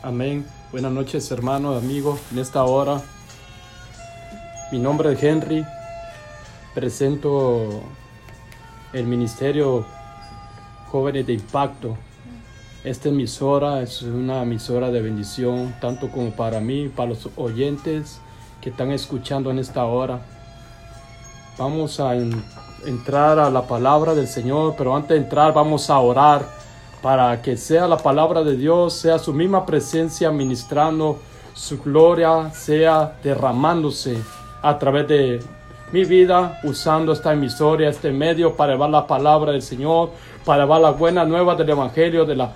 Amén. Buenas noches, hermanos, amigos. En esta hora, mi nombre es Henry. Presento el Ministerio Jóvenes de Impacto. Esta emisora es una emisora de bendición, tanto como para mí, para los oyentes que están escuchando en esta hora. Vamos a entrar a la palabra del Señor, pero antes de entrar vamos a orar para que sea la palabra de Dios, sea su misma presencia ministrando, su gloria sea derramándose a través de mi vida, usando esta emisora, este medio para llevar la palabra del Señor, para llevar la buena nueva del Evangelio, de la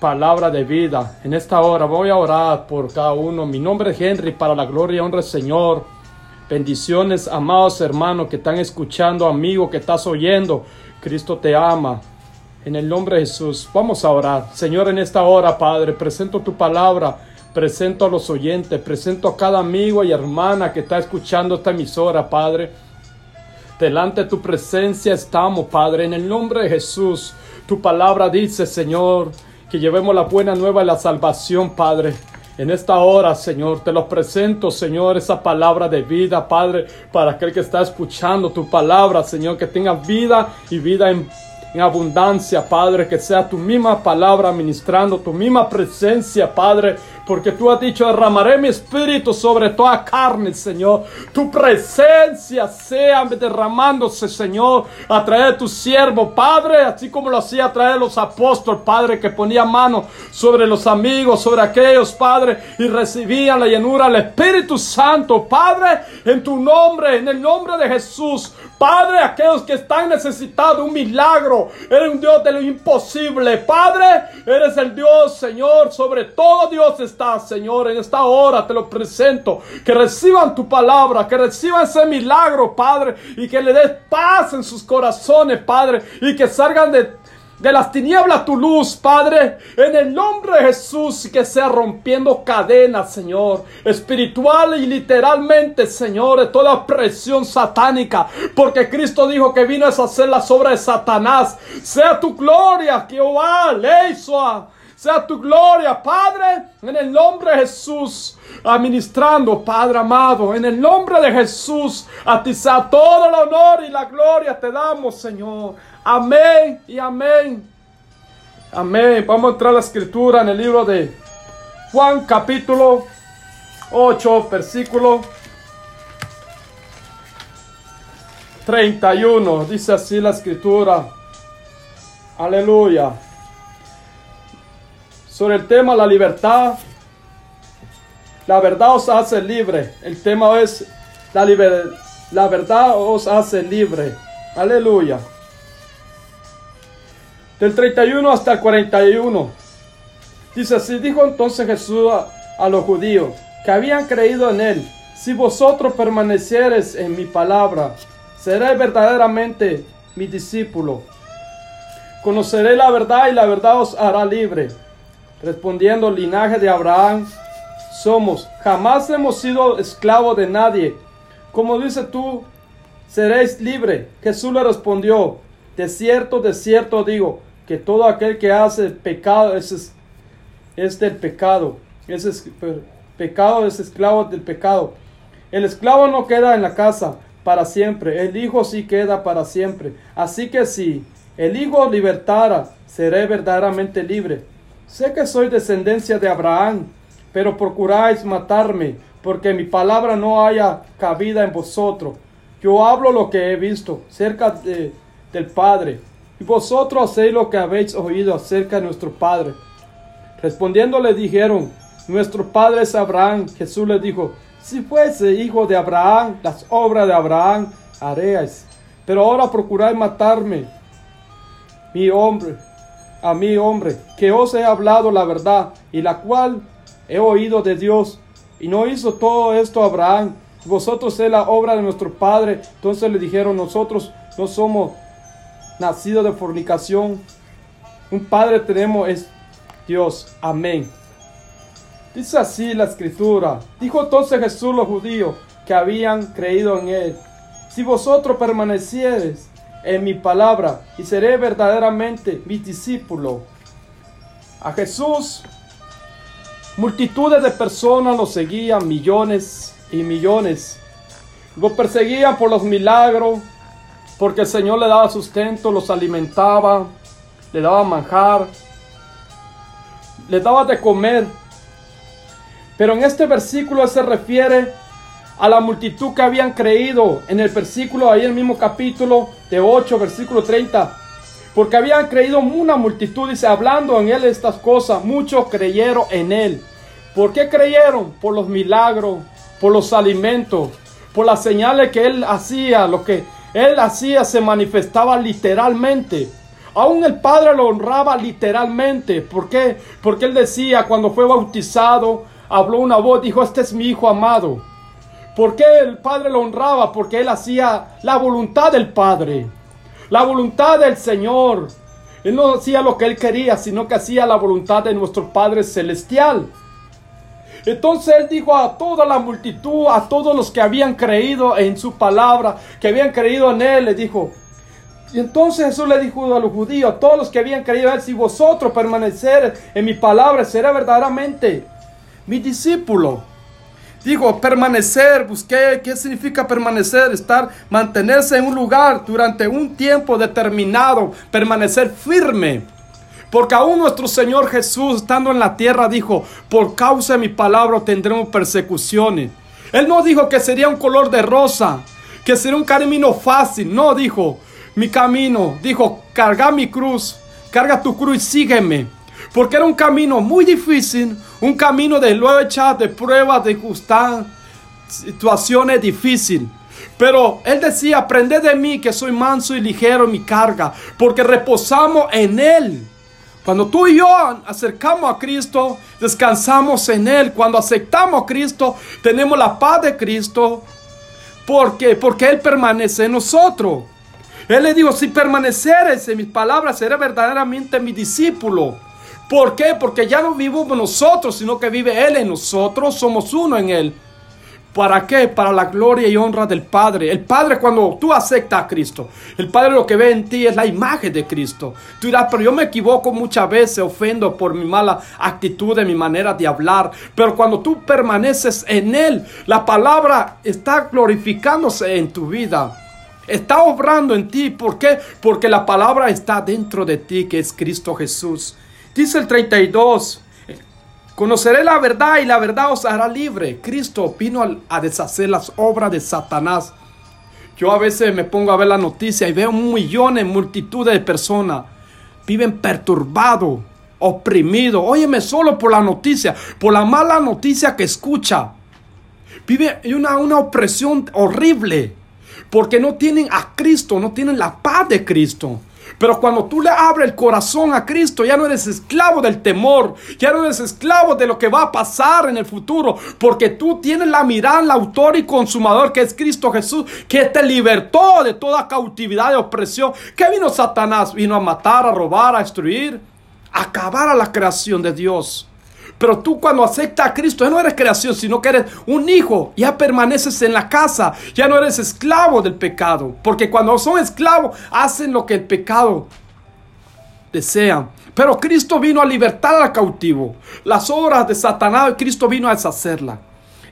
palabra de vida. En esta hora voy a orar por cada uno. Mi nombre es Henry, para la gloria y honra del Señor. Bendiciones, amados hermanos que están escuchando, amigo que estás oyendo. Cristo te ama. En el nombre de Jesús, vamos a orar. Señor, en esta hora, Padre, presento tu palabra, presento a los oyentes, presento a cada amigo y hermana que está escuchando esta emisora, Padre. Delante de tu presencia estamos, Padre, en el nombre de Jesús. Tu palabra dice, Señor, que llevemos la buena nueva y la salvación, Padre. En esta hora, Señor, te lo presento, Señor, esa palabra de vida, Padre, para aquel que está escuchando tu palabra, Señor, que tenga vida y vida en en abundancia, Padre, que sea tu misma palabra ministrando, tu misma presencia, Padre, porque tú has dicho, derramaré mi espíritu sobre toda carne, Señor. Tu presencia sea derramándose, Señor, a través de tu siervo, Padre, así como lo hacía a través de los apóstoles, Padre, que ponía mano sobre los amigos, sobre aquellos, Padre, y recibían la llenura del Espíritu Santo, Padre, en tu nombre, en el nombre de Jesús. Padre, aquellos que están necesitados un milagro, eres un Dios de lo imposible. Padre, eres el Dios, Señor, sobre todo Dios está, Señor, en esta hora te lo presento. Que reciban tu palabra, que reciban ese milagro, Padre, y que le des paz en sus corazones, Padre, y que salgan de de las tinieblas tu luz, Padre, en el nombre de Jesús, que sea rompiendo cadenas, Señor, espiritual y literalmente, Señor, de toda presión satánica, porque Cristo dijo que vino a hacer las obras de Satanás. Sea tu gloria, Jehová, Leisua. Sea tu gloria, Padre, en el nombre de Jesús, administrando, Padre amado, en el nombre de Jesús, a ti sea todo el honor y la gloria te damos, Señor. Amén y amén. Amén. Vamos a entrar a la escritura en el libro de Juan capítulo 8, versículo 31. Dice así la escritura. Aleluya. Sobre el tema la libertad. La verdad os hace libre. El tema es la, la verdad os hace libre. Aleluya del 31 hasta el 41. Dice así, dijo entonces Jesús a, los judíos que habían creído en él, si vosotros permaneciereis en mi palabra, seréis verdaderamente mi discípulo. Conoceré la verdad y la verdad os hará libre. Respondiendo linaje de Abraham, somos, jamás hemos sido esclavos de nadie. Como dice tú, seréis libre. Jesús le respondió, de cierto, de cierto digo, que todo aquel que hace pecado es, es del pecado. Es pecado es esclavo del pecado. El esclavo no queda en la casa para siempre, el hijo sí queda para siempre. Así que si el hijo libertara, seré verdaderamente libre. Sé que soy descendencia de Abraham, pero procuráis matarme, porque mi palabra no haya cabida en vosotros. Yo hablo lo que he visto cerca del Padre y vosotros hacéis lo que habéis oído acerca de nuestro Padre. Respondiendo le dijeron, nuestro Padre es Abraham. Jesús le dijo, si fuese hijo de Abraham, las obras de Abraham haréis. Pero ahora procuráis matarme, mi hombre, a mi hombre, que os he hablado la verdad, y la cual he oído de Dios. Y no hizo todo esto Abraham. Vosotros es la obra de nuestro Padre. Entonces le dijeron, nosotros no somos nacido de fornicación. Un padre tenemos es Dios. Amén. Dice así la escritura. Dijo entonces Jesús los judíos que habían creído en él. Si vosotros permaneciereis en mi palabra y seré verdaderamente mi discípulo. A Jesús multitudes de personas lo seguían, millones y millones. Lo perseguían por los milagros, porque el Señor le daba sustento, los alimentaba, le daba manjar, le daba de comer. Pero en este versículo se refiere a la multitud que habían creído. En el versículo, ahí el mismo capítulo de 8, versículo 30. Porque habían creído una multitud, dice, hablando en él estas cosas, muchos creyeron en él. ¿Por qué creyeron? Por los milagros, por los alimentos, por las señales que él hacía, lo que él hacía se manifestaba literalmente. Aún el Padre lo honraba literalmente. ¿Por qué? Porque él decía, cuando fue bautizado, habló una voz, dijo, este es mi Hijo amado. ¿Por qué el Padre lo honraba? Porque él hacía la voluntad del Padre, la voluntad del Señor. Él no hacía lo que él quería, sino que hacía la voluntad de nuestro Padre Celestial. Entonces él dijo a toda la multitud, a todos los que habían creído en su palabra, que habían creído en él, le dijo. Y entonces Jesús le dijo a los judíos, a todos los que habían creído en él, si vosotros permanecer en mi palabra, será verdaderamente mi discípulo. Dijo, permanecer, busqué, ¿qué significa permanecer? Estar, mantenerse en un lugar durante un tiempo determinado, permanecer firme. Porque aún nuestro Señor Jesús, estando en la tierra, dijo, por causa de mi palabra tendremos persecuciones. Él no dijo que sería un color de rosa, que sería un camino fácil. No dijo, mi camino. Dijo, carga mi cruz, carga tu cruz y sígueme. Porque era un camino muy difícil, un camino de lucha, de pruebas, de justar, situaciones difíciles. Pero él decía, aprende de mí que soy manso y ligero en mi carga, porque reposamos en él. Cuando tú y yo acercamos a Cristo, descansamos en Él. Cuando aceptamos a Cristo, tenemos la paz de Cristo. ¿Por? Porque Él permanece en nosotros. Él le dijo, si permaneceres en mis palabras, seré verdaderamente mi discípulo. ¿Por qué? Porque ya no vivimos nosotros, sino que vive Él en nosotros, somos uno en Él. ¿Para qué? Para la gloria y honra del Padre. El Padre cuando tú aceptas a Cristo, el Padre lo que ve en ti es la imagen de Cristo. Tú dirás, pero yo me equivoco muchas veces, ofendo por mi mala actitud, mi manera de hablar. Pero cuando tú permaneces en Él, la palabra está glorificándose en tu vida. Está obrando en ti. ¿Por qué? Porque la palabra está dentro de ti, que es Cristo Jesús. Dice el 32. Conoceré la verdad y la verdad os hará libre. Cristo vino a deshacer las obras de Satanás. Yo a veces me pongo a ver la noticia y veo millones, multitudes de personas. Viven perturbados, oprimidos. Óyeme solo por la noticia, por la mala noticia que escucha. Vive una, una opresión horrible. Porque no tienen a Cristo, no tienen la paz de Cristo. Pero cuando tú le abres el corazón a Cristo, ya no eres esclavo del temor, ya no eres esclavo de lo que va a pasar en el futuro, porque tú tienes la mirada el autor y consumador que es Cristo Jesús, que te libertó de toda cautividad y opresión. ¿Qué vino Satanás? Vino a matar, a robar, a destruir, a acabar a la creación de Dios. Pero tú cuando aceptas a Cristo, ya no eres creación, sino que eres un hijo. Ya permaneces en la casa. Ya no eres esclavo del pecado. Porque cuando son esclavos, hacen lo que el pecado desea. Pero Cristo vino a libertar al cautivo. Las obras de Satanás, Cristo vino a deshacerla.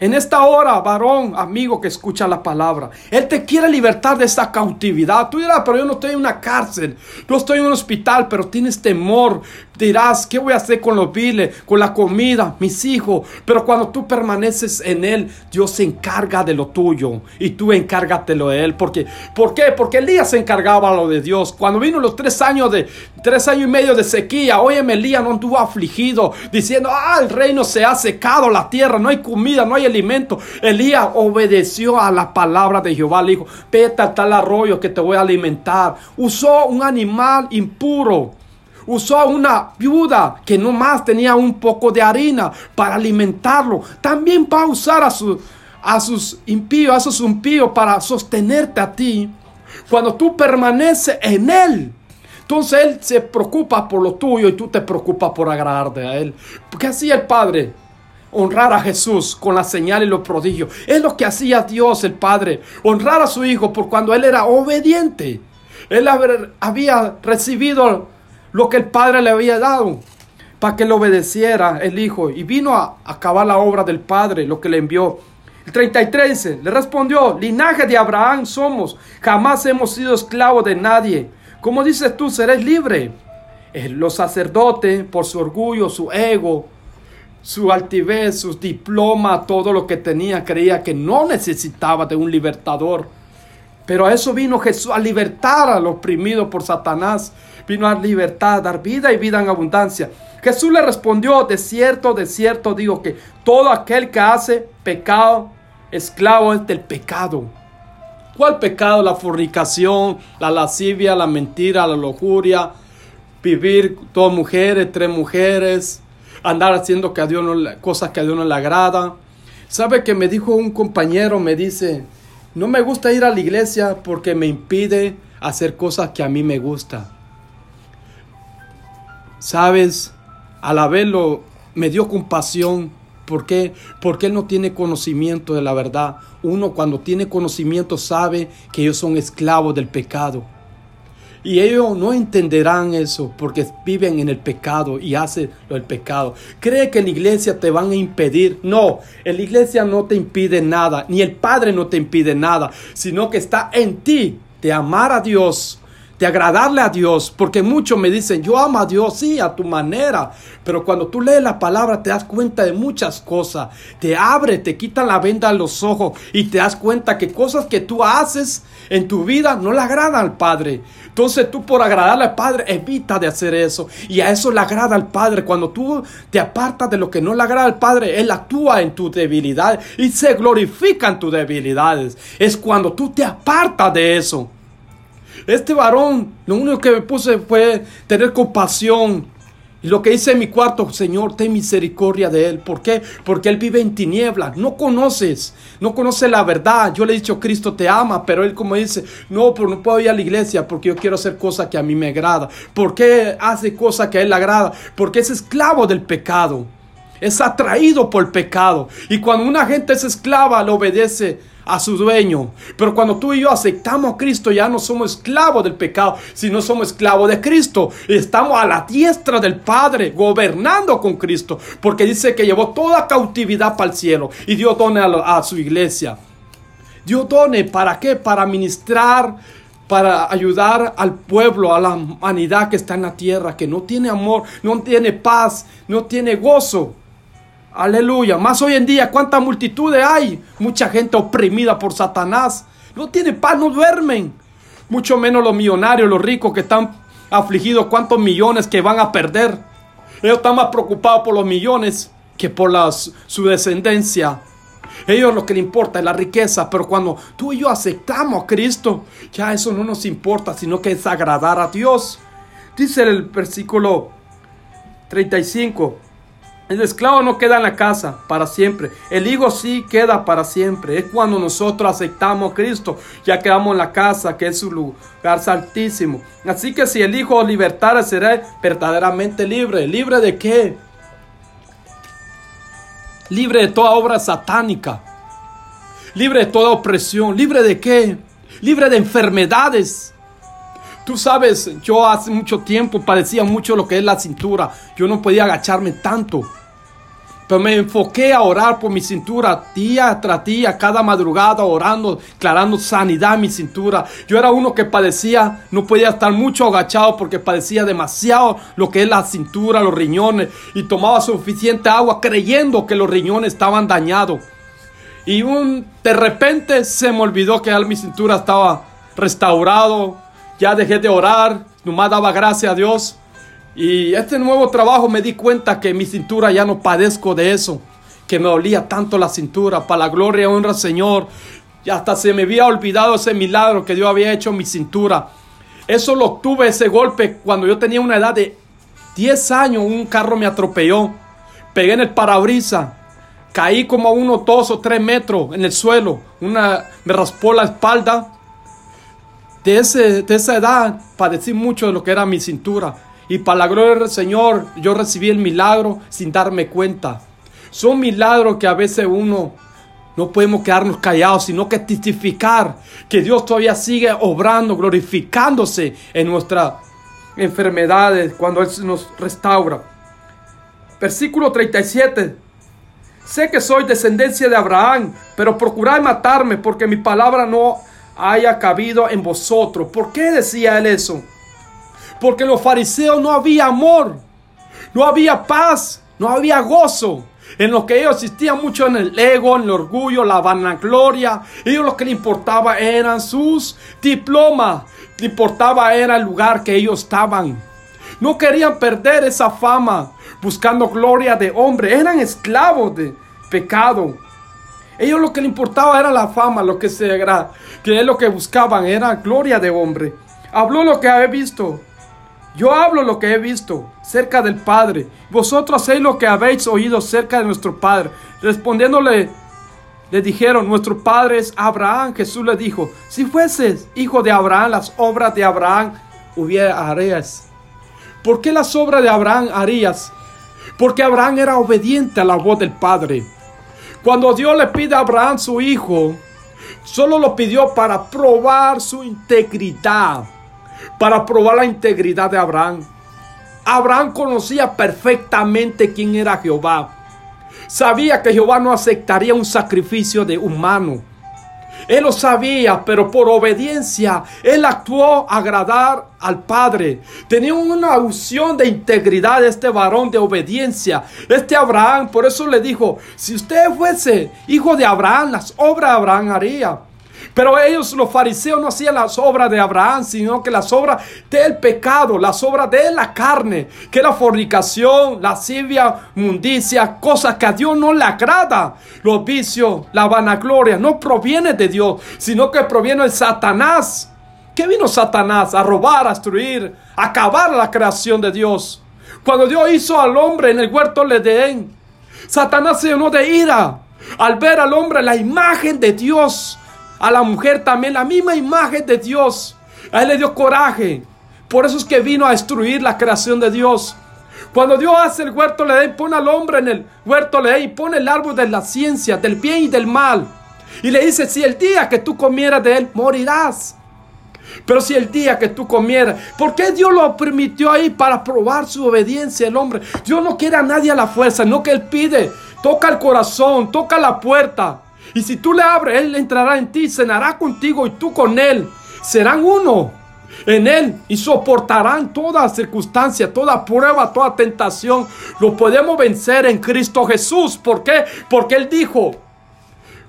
En esta hora, varón, amigo que escucha la palabra, Él te quiere libertar de esta cautividad. Tú dirás, pero yo no estoy en una cárcel, no estoy en un hospital, pero tienes temor. Dirás, ¿qué voy a hacer con los viles, con la comida, mis hijos? Pero cuando tú permaneces en Él, Dios se encarga de lo tuyo y tú encárgatelo de Él. Porque, ¿Por qué? Porque Elías se encargaba lo de Dios. Cuando vino los tres años de tres años y medio de sequía, óyeme, Elías no anduvo afligido diciendo, ah, el reino se ha secado, la tierra, no hay comida, no hay alimento. Elías obedeció a la palabra de Jehová. Le dijo, vete tal arroyo que te voy a alimentar. Usó un animal impuro. Usó a una viuda que nomás tenía un poco de harina para alimentarlo. También va a usar a, a sus impíos, a sus impíos para sostenerte a ti. Cuando tú permaneces en Él. Entonces Él se preocupa por lo tuyo y tú te preocupas por agradarte a Él. Porque así el Padre honrar a Jesús con la señal y los prodigios. Es lo que hacía Dios el Padre, honrar a su Hijo por cuando Él era obediente. Él había recibido lo que el Padre le había dado. para que le obedeciera el Hijo y vino a acabar la obra del Padre, lo que le envió. El 33 dice, le respondió, linaje de Abraham somos, jamás hemos sido esclavos de nadie. Como dices tú, serás libre. Los sacerdotes, por su orgullo, su ego, su altivez, sus diplomas, todo lo que tenía, creía que no necesitaba de un libertador. Pero a eso vino Jesús, a libertar al oprimido por Satanás. Vino a libertar, a dar vida y vida en abundancia. Jesús le respondió, de cierto, de cierto digo que todo aquel que hace pecado, esclavo es del pecado. ¿Cuál pecado? La fornicación, la lascivia, la mentira, la lujuria, vivir dos mujeres, tres mujeres, andar haciendo que a Dios no, cosas que a Dios no le agrada. ¿Sabe que me dijo un compañero? Me dice, no me gusta ir a la iglesia porque me impide hacer cosas que a mí me gusta. ¿Sabes? Al verlo me dio compasión. ¿Por qué? Porque él no tiene conocimiento de la verdad. Uno cuando tiene conocimiento sabe que ellos son esclavos del pecado. Y ellos no entenderán eso porque viven en el pecado y hacen del pecado. ¿Cree que la iglesia te van a impedir? No, la iglesia no te impide nada, ni el Padre no te impide nada, sino que está en ti de amar a Dios de agradarle a Dios, porque muchos me dicen, yo amo a Dios, sí, a tu manera, pero cuando tú lees la palabra te das cuenta de muchas cosas, te abre, te quita la venda de los ojos y te das cuenta que cosas que tú haces en tu vida no le agradan al Padre. Entonces tú por agradarle al Padre evita de hacer eso y a eso le agrada al Padre. Cuando tú te apartas de lo que no le agrada al Padre, Él actúa en tu debilidad y se glorifica en tus debilidades. Es cuando tú te apartas de eso. Este varón, lo único que me puse fue tener compasión. Y lo que hice en mi cuarto, Señor, ten misericordia de él. ¿Por qué? Porque él vive en tinieblas. No conoces, no conoce la verdad. Yo le he dicho, Cristo te ama, pero él como dice, no, pero no puedo ir a la iglesia porque yo quiero hacer cosas que a mí me agrada. ¿Por qué hace cosas que a él le agrada? Porque es esclavo del pecado. Es atraído por el pecado. Y cuando una gente es esclava, le obedece a su dueño. Pero cuando tú y yo aceptamos a Cristo, ya no somos esclavos del pecado, sino somos esclavos de Cristo. Estamos a la diestra del Padre, gobernando con Cristo, porque dice que llevó toda cautividad para el cielo y Dios done a, su iglesia. Dios ¿para qué? Para ministrar para ayudar al pueblo, a la humanidad que está en la tierra, que no tiene amor, no tiene paz, no tiene gozo. Aleluya. Más hoy en día, ¿cuántas multitudes hay? Mucha gente oprimida por Satanás. No tiene paz, no duermen. Mucho menos los millonarios, los ricos que están afligidos. ¿Cuántos millones que van a perder? Ellos están más preocupados por los millones que por su descendencia. Ellos lo que les importa es la riqueza, pero cuando tú y yo aceptamos a Cristo, ya eso no nos importa, sino que es agradar a Dios. Dice el versículo 35, el esclavo no queda en la casa para siempre. El hijo sí queda para siempre. Es cuando nosotros aceptamos a Cristo. Ya quedamos en la casa, que es su lugar santísimo. Así que si el hijo libertara, será verdaderamente libre. ¿Libre de qué? Libre de toda obra satánica. Libre de toda opresión. ¿Libre de qué? Libre de enfermedades. Tú sabes, yo hace mucho tiempo padecía mucho lo que es la cintura. Yo no podía agacharme tanto. Pero me enfoqué a orar por mi cintura día tras día, cada madrugada orando, declarando sanidad en mi cintura. Yo era uno que padecía, no podía estar mucho agachado porque padecía demasiado lo que es la cintura, los riñones. Y tomaba suficiente agua creyendo que los riñones estaban dañados. Y un, de repente se me olvidó que mi cintura estaba restaurado, ya dejé de orar, nomás daba gracias a Dios. Y este nuevo trabajo me di cuenta que mi cintura ya no padezco de eso, que me dolía tanto la cintura, para la gloria y honra al Señor. Y hasta se me había olvidado ese milagro que Dios había hecho en mi cintura. Eso lo tuve ese golpe cuando yo tenía una edad de 10 años, un carro me atropelló. Pegué en el parabrisa, caí como a unos 2 o 3 metros en el suelo. Una, me raspó la espalda de, ese, de esa edad padecí mucho de lo que era mi cintura. Y para la gloria del Señor, yo recibí el milagro sin darme cuenta. Son milagros que a veces uno no podemos quedarnos callados, sino que testificar que Dios todavía sigue obrando, glorificándose en nuestras enfermedades cuando Él nos restaura. versículo 37. Sé que soy descendencia de Abraham, pero procurad matarme porque mi palabra no haya cabido en vosotros. ¿Por qué decía él eso? Porque los fariseos no había amor, no había paz, no había gozo. En lo que ellos existían mucho en el ego, en el orgullo, la vanagloria. Ellos lo que le importaba eran sus diplomas. Le importaba era el lugar que ellos estaban. No querían perder esa fama buscando gloria de hombre. Eran esclavos de pecado. Ellos lo que le importaba era la fama, lo que se era, que es lo que buscaban, era gloria de hombre. Habló lo que había visto. Yo hablo lo que he visto cerca del Padre. Vosotros hacéis lo que habéis oído cerca de nuestro Padre. Respondiéndole, le dijeron, nuestro Padre es Abraham. Jesús le dijo, si fueses hijo de Abraham, las obras de Abraham hubiera harías. ¿Por qué las obras de Abraham harías? Porque Abraham era obediente a la voz del Padre. Cuando Dios le pide a Abraham su hijo, solo lo pidió para probar su integridad para probar la integridad de Abraham. Abraham conocía perfectamente quién era Jehová. Sabía que Jehová no aceptaría un sacrificio de humano. Él lo sabía, pero por obediencia, él actuó agradar al Padre. Tenía una unción de integridad este varón de obediencia, este Abraham. Por eso le dijo, si usted fuese hijo de Abraham, las obras de Abraham haría. Pero ellos, los fariseos, no hacían las obras de Abraham, sino que las obras del pecado, las obras de la carne, que la fornicación, la lascivia, mundicia, cosas que a Dios no le agrada. Los vicios, la vanagloria, no proviene de Dios, sino que proviene de Satanás. ¿Qué vino Satanás? A robar, a destruir, a acabar la creación de Dios. Cuando Dios hizo al hombre en el huerto de Edén, Satanás se llenó de ira al ver al hombre la imagen de Dios a la mujer también la misma imagen de Dios. A él le dio coraje. Por eso es que vino a destruir la creación de Dios. Cuando Dios hace el huerto le da pone al hombre en el huerto le da y pone el árbol de la ciencia, del bien y del mal. Y le dice, si el día que tú comieras de él, morirás. Pero si el día que tú comieras, ¿por qué Dios lo permitió ahí para probar su obediencia el hombre? Dios no quiere a nadie a la fuerza, no que él pide, toca el corazón, toca la puerta. Y si tú le abres, Él entrará en ti, cenará contigo y tú con Él. Serán uno en Él y soportarán toda circunstancia, toda prueba, toda tentación. Lo podemos vencer en Cristo Jesús. ¿Por qué? Porque Él dijo,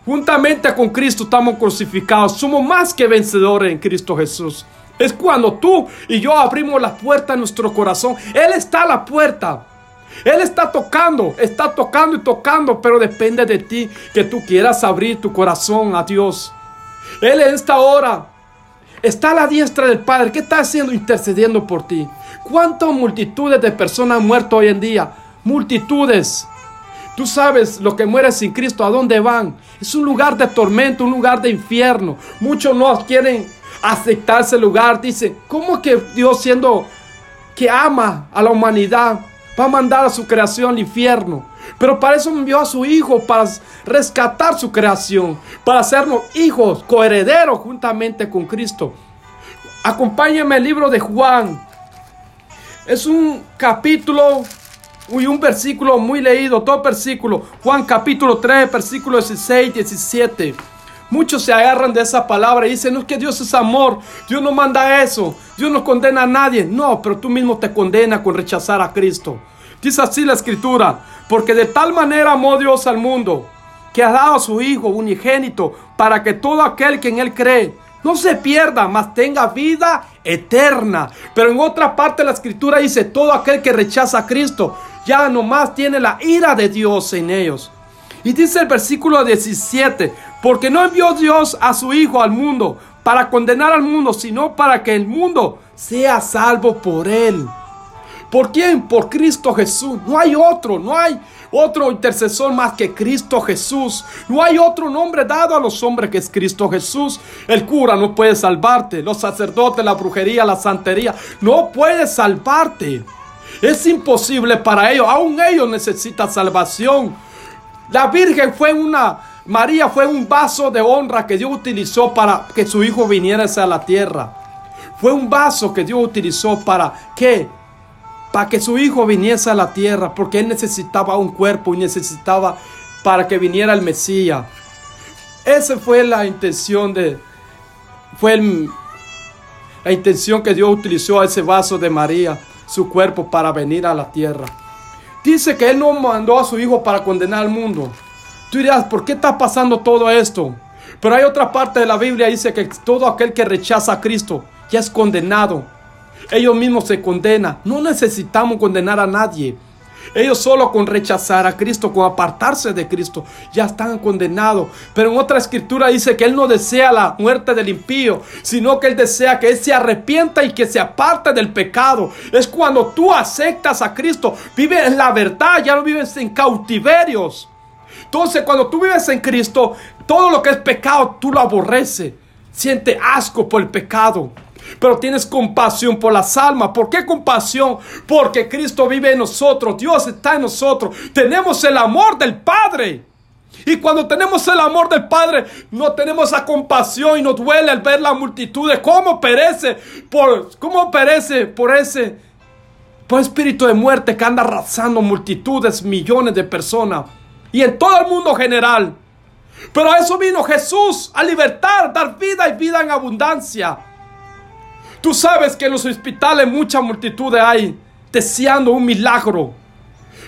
juntamente con Cristo estamos crucificados. Somos más que vencedores en Cristo Jesús. Es cuando tú y yo abrimos la puerta en nuestro corazón. Él está a la puerta. Él está tocando, está tocando y tocando, pero depende de ti que tú quieras abrir tu corazón a Dios. Él en esta hora está a la diestra del Padre. ¿Qué está haciendo? Intercediendo por ti. ¿Cuántas multitudes de personas han muerto hoy en día? Multitudes. Tú sabes lo que muere sin Cristo, ¿a dónde van? Es un lugar de tormento, un lugar de infierno. Muchos no quieren aceptar ese lugar. Dicen, ¿cómo que Dios siendo que ama a la humanidad va a mandar a su creación al infierno. Pero para eso envió a su Hijo, para rescatar su creación, para hacernos hijos, coherederos juntamente con Cristo. Acompáñenme el libro de Juan. Es un capítulo y un versículo muy leído, todo versículo. Juan capítulo 3, versículo 16, 17. Muchos se agarran de esa palabra y dicen, no es que Dios es amor, Dios no manda eso, Dios no condena a nadie. No, pero tú mismo te condenas con rechazar a Cristo. Dice así la escritura, porque de tal manera amó Dios al mundo, que ha dado a su Hijo unigénito, para que todo aquel que en Él cree no se pierda, mas tenga vida eterna. Pero en otra parte la escritura dice, todo aquel que rechaza a Cristo, ya nomás tiene la ira de Dios en ellos. Y dice el versículo 17, porque no envió Dios a su Hijo al mundo para condenar al mundo, sino para que el mundo sea salvo por él. ¿Por quién? Por Cristo Jesús. No hay otro, no hay otro intercesor más que Cristo Jesús. No hay otro nombre dado a los hombres que es Cristo Jesús. El cura no puede salvarte. Los sacerdotes, la brujería, la santería, no puede salvarte. Es imposible para ellos. Aún ellos necesitan salvación. La Virgen fue una, María fue un vaso de honra que Dios utilizó para que su hijo viniera a la tierra. Fue un vaso que Dios utilizó para que para que su hijo viniese a la tierra, porque él necesitaba un cuerpo y necesitaba para que viniera el Mesías. Esa fue la intención de, fue la intención que Dios utilizó a ese vaso de María, su cuerpo, para venir a la tierra. Dice que Él no mandó a su Hijo para condenar al mundo. Tú dirás, ¿por qué está pasando todo esto? Pero hay otra parte de la Biblia dice que todo aquel que rechaza a Cristo ya es condenado. Ellos mismos se condenan. No necesitamos condenar a nadie. Ellos solo con rechazar a Cristo, con apartarse de Cristo, ya están condenados. Pero en otra escritura dice que Él no desea la muerte del impío, sino que Él desea que Él se arrepienta y que se aparte del pecado. Es cuando tú aceptas a Cristo, vives en la verdad, ya no vives en cautiverios. Entonces cuando tú vives en Cristo, todo lo que es pecado, tú lo aborreces. Siente asco por el pecado pero tienes compasión por las almas. ¿Por qué compasión? Porque Cristo vive en nosotros, Dios está en nosotros, tenemos el amor del Padre. Y cuando tenemos el amor del Padre, no tenemos esa compasión y nos duele al ver la multitud cómo perece por cómo perece por ese por espíritu de muerte que anda arrasando multitudes, millones de personas y en todo el mundo general. Pero a eso vino Jesús, a libertar, dar vida y vida en abundancia. Tú sabes que en los hospitales mucha multitud hay deseando un milagro.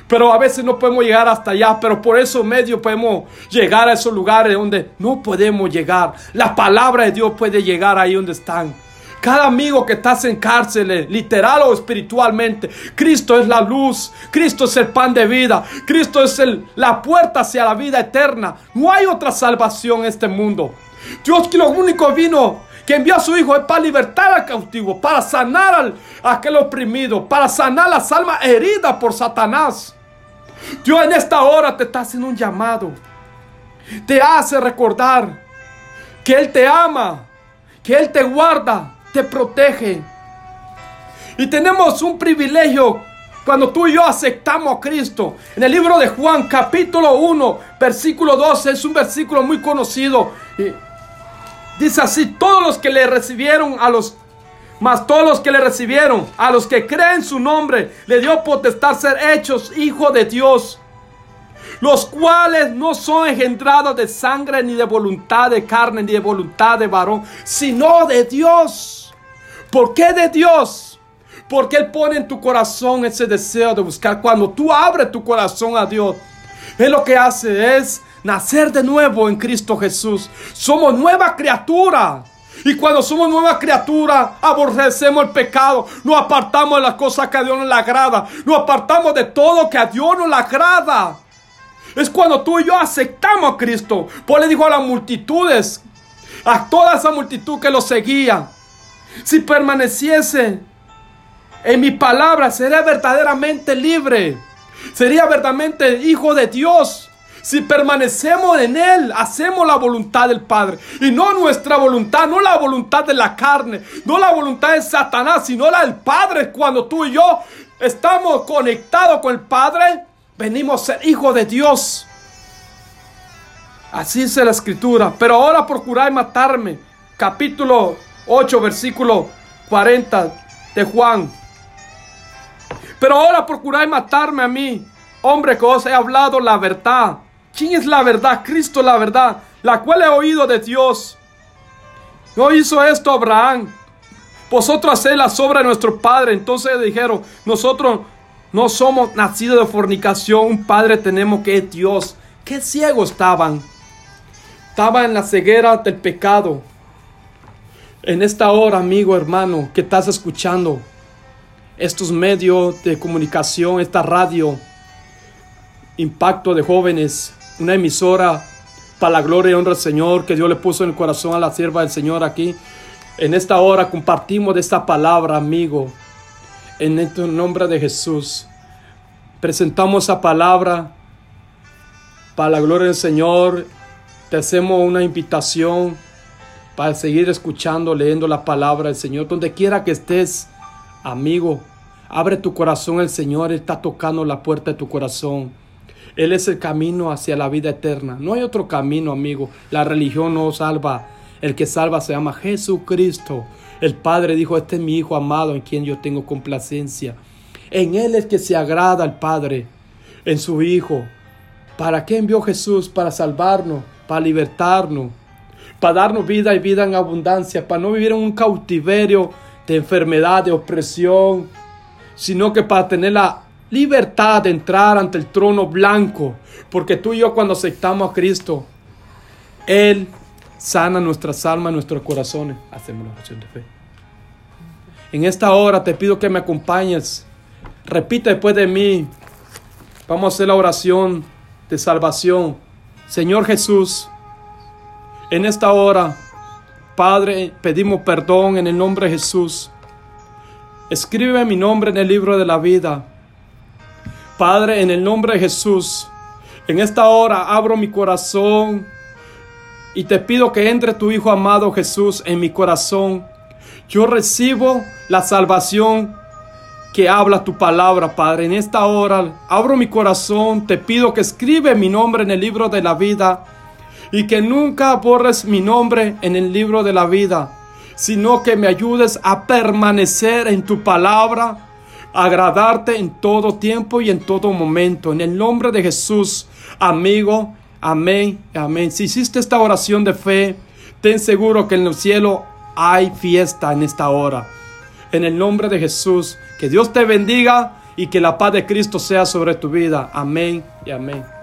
Pero a veces no podemos llegar hasta allá, pero por eso medio podemos llegar a esos lugares donde no podemos llegar. La palabra de Dios puede llegar ahí donde están. Cada amigo que estás en cárcel, literal o espiritualmente, Cristo es la luz, Cristo es el pan de vida, Cristo es la puerta hacia la vida eterna. No hay otra salvación en este mundo. Dios que lo único vino que envió a su Hijo es para libertar al cautivo, para sanar a aquel oprimido, para sanar las almas heridas por Satanás. Dios en esta hora te está haciendo un llamado. Te hace recordar que Él te ama, que Él te guarda, te protege. Y tenemos un privilegio cuando tú y yo aceptamos a Cristo. En el libro de Juan capítulo 1, versículo 12, es un versículo muy conocido. Dice así, todos los que le recibieron a los mas todos los que le recibieron, a los que creen su nombre, le dio potestad ser hechos hijos de Dios, los cuales no son engendrados de sangre, ni de voluntad de carne, ni de voluntad de varón, sino de Dios. ¿Por qué de Dios? Porque Él pone en tu corazón ese deseo de buscar. Cuando tú abres tu corazón a Dios, Él lo que hace es nacer de nuevo en Cristo Jesús. Somos nueva criatura. Y cuando somos nueva criatura, aborrecemos el pecado, nos apartamos de las cosas que a Dios no le agrada, nos apartamos de todo que a Dios no le agrada. Es cuando tú y yo aceptamos a Cristo. Pues le dijo a las multitudes, a toda esa multitud que lo seguía, si permaneciese en mi palabra, sería verdaderamente libre, sería verdaderamente hijo de Dios. Si permanecemos en Él, hacemos la voluntad del Padre. Y no nuestra voluntad, no la voluntad de la carne, no la voluntad de Satanás, sino la del Padre. Cuando tú y yo estamos conectados con el Padre, venimos a ser hijos de Dios. Así dice la escritura. Pero ahora procuráis matarme. Capítulo 8, versículo 40 de Juan. Pero ahora procuráis matarme a mí, hombre que os he hablado la verdad ¿Quién es la verdad? Cristo la verdad, la cual he oído de Dios. No hizo esto Abraham. Vosotros hacéis la sobra de nuestro padre. Entonces dijeron, nosotros no somos nacidos de fornicación. Un padre tenemos que es Dios. Qué ciegos estaban. Estaban en la ceguera del pecado. En esta hora, amigo, hermano, que estás escuchando estos medios de comunicación, esta radio, impacto de jóvenes, una emisora para la gloria y honra del Señor que Dios le puso en el corazón a la sierva del Señor aquí. En esta hora compartimos de esta palabra, amigo, en el nombre de Jesús. Presentamos esa palabra para la gloria del Señor. Te hacemos una invitación para seguir escuchando, leyendo la palabra del Señor. Donde quiera que estés, amigo, abre tu corazón el Señor. está tocando la puerta de tu corazón. Él es el camino hacia la vida eterna. No hay otro camino, amigo. La religión no salva. El que salva se llama Jesucristo. El Padre dijo, este es mi Hijo amado en quien yo tengo complacencia. En Él es que se agrada al Padre, en su Hijo. ¿Para qué envió Jesús? Para salvarnos, para libertarnos, para darnos vida y vida en abundancia, para no vivir en un cautiverio de enfermedad, de opresión, sino que para tener la libertad de entrar ante el trono blanco, porque tú y yo cuando aceptamos a Cristo, Él sana nuestras almas, nuestros corazones. Hacemos la oración de fe. En esta hora te pido que me acompañes. Repite después de mí. Vamos a hacer la oración de salvación. Señor Jesús, en esta hora, Padre, pedimos perdón en el nombre de Jesús. Escribe mi nombre en el libro de la vida. Padre, en el nombre de Jesús, en esta hora abro mi corazón y te pido que entre tu Hijo amado Jesús en mi corazón. Yo recibo la salvación que habla tu palabra, Padre. En esta hora abro mi corazón, te pido que escribe mi nombre en el libro de la vida y que nunca borres mi nombre en el libro de la vida, sino que me ayudes a permanecer en tu palabra, agradarte en todo tiempo y en todo momento. En el nombre de Jesús, amigo, Amén, amén. Si hiciste esta oración de fe, ten seguro que en el cielo hay fiesta en esta hora. En el nombre de Jesús, que Dios te bendiga y que la paz de Cristo sea sobre tu vida. Amén y amén.